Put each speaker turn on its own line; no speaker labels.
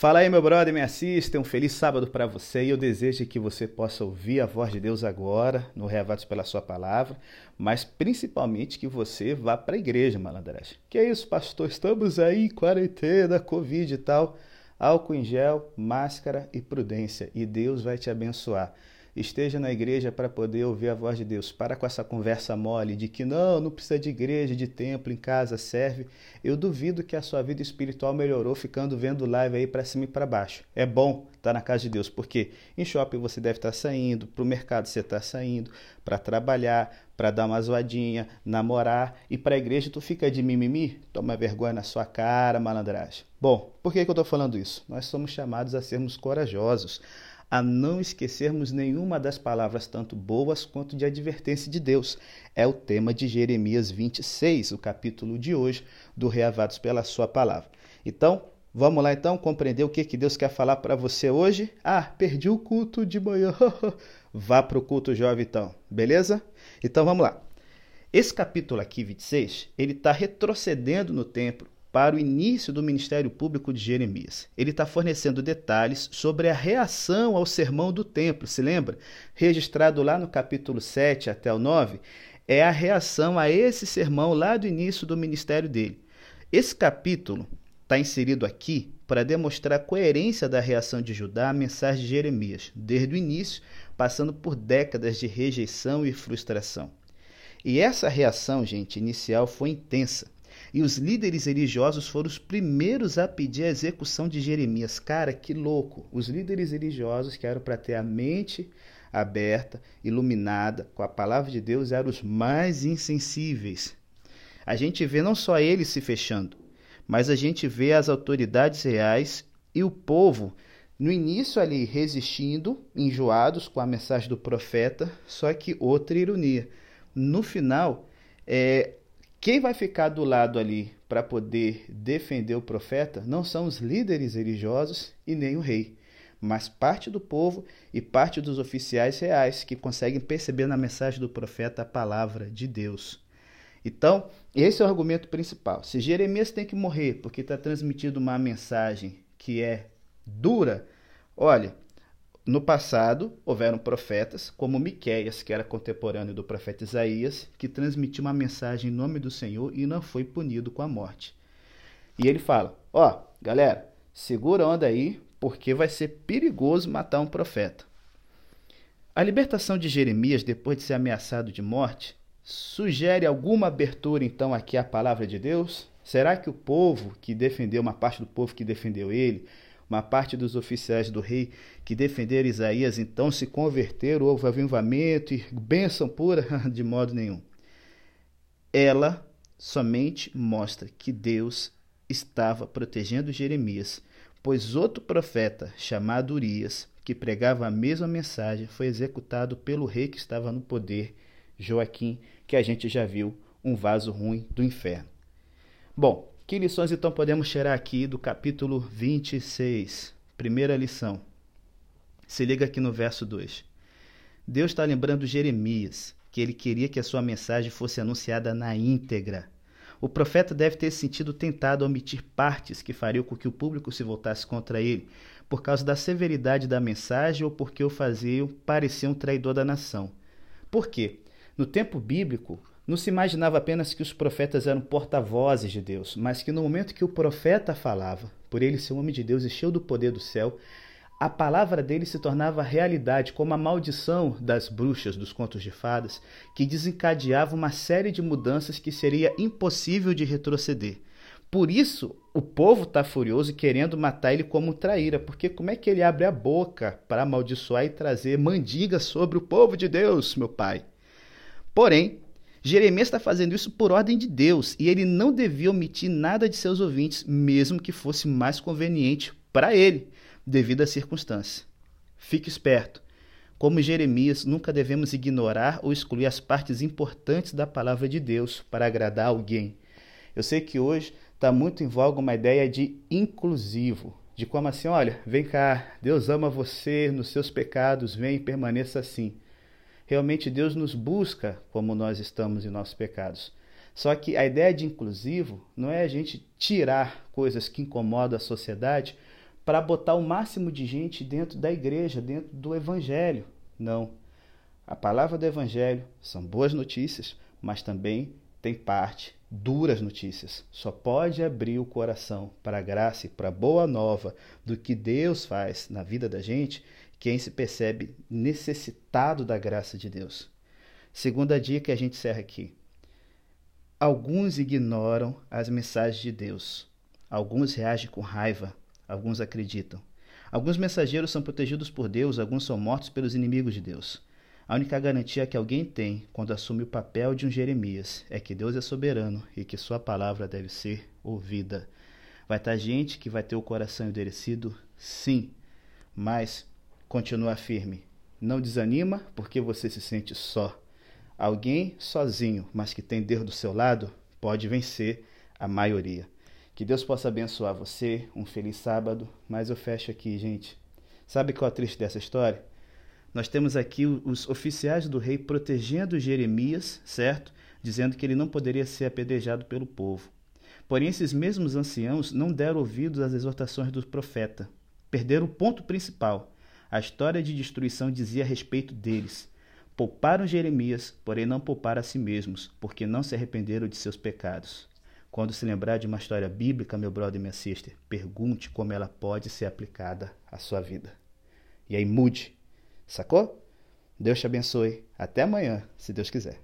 Fala aí, meu brother, me assiste. Um feliz sábado para você e eu desejo que você possa ouvir a voz de Deus agora, no Reavados pela Sua Palavra, mas principalmente que você vá para a igreja, malandragem. Que é isso, pastor? Estamos aí em quarentena, Covid e tal. Álcool em gel, máscara e prudência, e Deus vai te abençoar esteja na igreja para poder ouvir a voz de Deus. Para com essa conversa mole de que não, não precisa de igreja, de templo, em casa serve. Eu duvido que a sua vida espiritual melhorou ficando vendo live aí para cima e para baixo. É bom estar na casa de Deus, porque em shopping você deve estar saindo, para o mercado você está saindo, para trabalhar, para dar uma zoadinha, namorar, e para a igreja tu fica de mimimi? Toma vergonha na sua cara, malandragem. Bom, por que, que eu estou falando isso? Nós somos chamados a sermos corajosos a não esquecermos nenhuma das palavras, tanto boas quanto de advertência de Deus. É o tema de Jeremias 26, o capítulo de hoje, do Reavados pela Sua Palavra. Então, vamos lá então compreender o que, que Deus quer falar para você hoje? Ah, perdi o culto de manhã. Vá para o culto jovem então, beleza? Então vamos lá. Esse capítulo aqui, 26, ele está retrocedendo no tempo para o início do ministério público de Jeremias. Ele está fornecendo detalhes sobre a reação ao sermão do templo, se lembra? Registrado lá no capítulo 7 até o 9, é a reação a esse sermão lá do início do ministério dele. Esse capítulo está inserido aqui para demonstrar a coerência da reação de Judá à mensagem de Jeremias, desde o início, passando por décadas de rejeição e frustração. E essa reação, gente, inicial foi intensa e os líderes religiosos foram os primeiros a pedir a execução de Jeremias. Cara, que louco! Os líderes religiosos que eram para ter a mente aberta, iluminada com a palavra de Deus, eram os mais insensíveis. A gente vê não só eles se fechando, mas a gente vê as autoridades reais e o povo no início ali resistindo, enjoados com a mensagem do profeta, só que outra ironia. No final, é, quem vai ficar do lado ali para poder defender o profeta não são os líderes religiosos e nem o rei, mas parte do povo e parte dos oficiais reais que conseguem perceber na mensagem do profeta a palavra de Deus. Então, esse é o argumento principal. Se Jeremias tem que morrer porque está transmitindo uma mensagem que é dura, olha, no passado, houveram profetas, como Miqueias, que era contemporâneo do profeta Isaías, que transmitiu uma mensagem em nome do Senhor e não foi punido com a morte. E ele fala: Ó, oh, galera, segura onda aí, porque vai ser perigoso matar um profeta. A libertação de Jeremias, depois de ser ameaçado de morte, sugere alguma abertura então aqui à palavra de Deus? Será que o povo que defendeu, uma parte do povo que defendeu ele, uma parte dos oficiais do rei que defenderam Isaías então se converteram, houve avivamento e bênção pura? De modo nenhum. Ela somente mostra que Deus estava protegendo Jeremias, pois outro profeta chamado Urias, que pregava a mesma mensagem, foi executado pelo rei que estava no poder, Joaquim, que a gente já viu, um vaso ruim do inferno. Bom, que lições então podemos tirar aqui do capítulo 26? Primeira lição. Se liga aqui no verso 2. Deus está lembrando Jeremias que ele queria que a sua mensagem fosse anunciada na íntegra. O profeta deve ter se sentido tentado a omitir partes que fariam com que o público se voltasse contra ele, por causa da severidade da mensagem ou porque o faziam parecer um traidor da nação. Por quê? No tempo bíblico, não se imaginava apenas que os profetas eram porta-vozes de Deus, mas que no momento que o profeta falava, por ele ser um homem de Deus e cheio do poder do céu, a palavra dele se tornava realidade, como a maldição das bruxas dos contos de fadas, que desencadeava uma série de mudanças que seria impossível de retroceder. Por isso, o povo está furioso querendo matar ele como traíra, porque como é que ele abre a boca para amaldiçoar e trazer mandigas sobre o povo de Deus, meu pai? Porém, Jeremias está fazendo isso por ordem de Deus e ele não devia omitir nada de seus ouvintes, mesmo que fosse mais conveniente para ele, devido à circunstância. Fique esperto. Como Jeremias, nunca devemos ignorar ou excluir as partes importantes da palavra de Deus para agradar alguém. Eu sei que hoje está muito em voga uma ideia de inclusivo, de como assim, olha, vem cá, Deus ama você nos seus pecados, vem e permaneça assim. Realmente Deus nos busca como nós estamos em nossos pecados. Só que a ideia de inclusivo não é a gente tirar coisas que incomodam a sociedade para botar o máximo de gente dentro da igreja, dentro do evangelho. Não. A palavra do evangelho são boas notícias, mas também tem parte duras notícias. Só pode abrir o coração para a graça e para a boa nova do que Deus faz na vida da gente quem se percebe necessitado da graça de Deus. Segunda dica que a gente encerra aqui. Alguns ignoram as mensagens de Deus. Alguns reagem com raiva, alguns acreditam. Alguns mensageiros são protegidos por Deus, alguns são mortos pelos inimigos de Deus. A única garantia que alguém tem quando assume o papel de um Jeremias é que Deus é soberano e que sua palavra deve ser ouvida. Vai estar gente que vai ter o coração endurecido? Sim, mas continua firme. Não desanima porque você se sente só. Alguém sozinho, mas que tem Deus do seu lado, pode vencer a maioria. Que Deus possa abençoar você. Um feliz sábado. Mas eu fecho aqui, gente. Sabe qual é a triste dessa história? Nós temos aqui os oficiais do rei protegendo Jeremias, certo? Dizendo que ele não poderia ser apedrejado pelo povo. Porém, esses mesmos anciãos não deram ouvidos às exortações do profeta. Perderam o ponto principal. A história de destruição dizia a respeito deles. Pouparam Jeremias, porém não pouparam a si mesmos, porque não se arrependeram de seus pecados. Quando se lembrar de uma história bíblica, meu brother e minha sister, pergunte como ela pode ser aplicada à sua vida. E aí mude Sacou? Deus te abençoe. Até amanhã, se Deus quiser.